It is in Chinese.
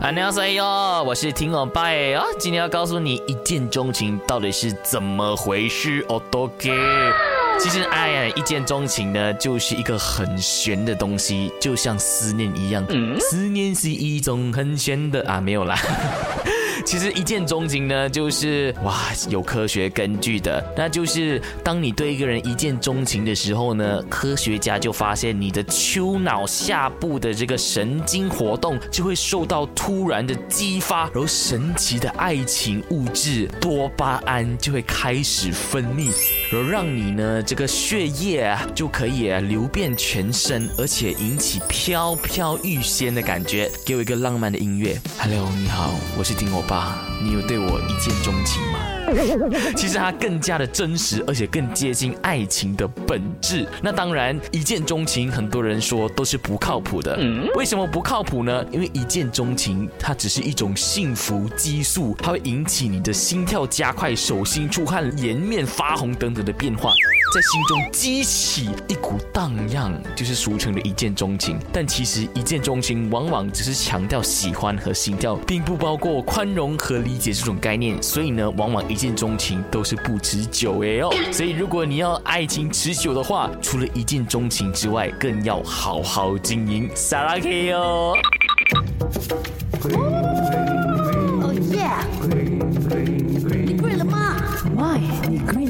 安妞塞哟，我是听我爸哦，今天要告诉你一见钟情到底是怎么回事哦，多给。其实，哎呀，一见钟情呢，就是一个很玄的东西，就像思念一样，思念是一种很玄的啊，没有啦。其实一见钟情呢，就是哇，有科学根据的，那就是当你对一个人一见钟情的时候呢，科学家就发现你的丘脑下部的这个神经活动就会受到突然的激发，然后神奇的爱情物质多巴胺就会开始分泌，然后让你呢这个血液啊就可以流遍全身，而且引起飘飘欲仙的感觉。给我一个浪漫的音乐，Hello，你好，我是丁欧巴。你有对我一见钟情吗？其实它更加的真实，而且更接近爱情的本质。那当然，一见钟情，很多人说都是不靠谱的。为什么不靠谱呢？因为一见钟情，它只是一种幸福激素，它会引起你的心跳加快、手心出汗、颜面发红等等的变化。在心中激起一股荡漾，就是俗称的一见钟情。但其实一见钟情往往只是强调喜欢和心跳，并不包括宽容和理解这种概念。所以呢，往往一见钟情都是不持久哎哦。所以如果你要爱情持久的话，除了一见钟情之外，更要好好经营撒拉 K 哦。Oh yeah，你跪了吗？My。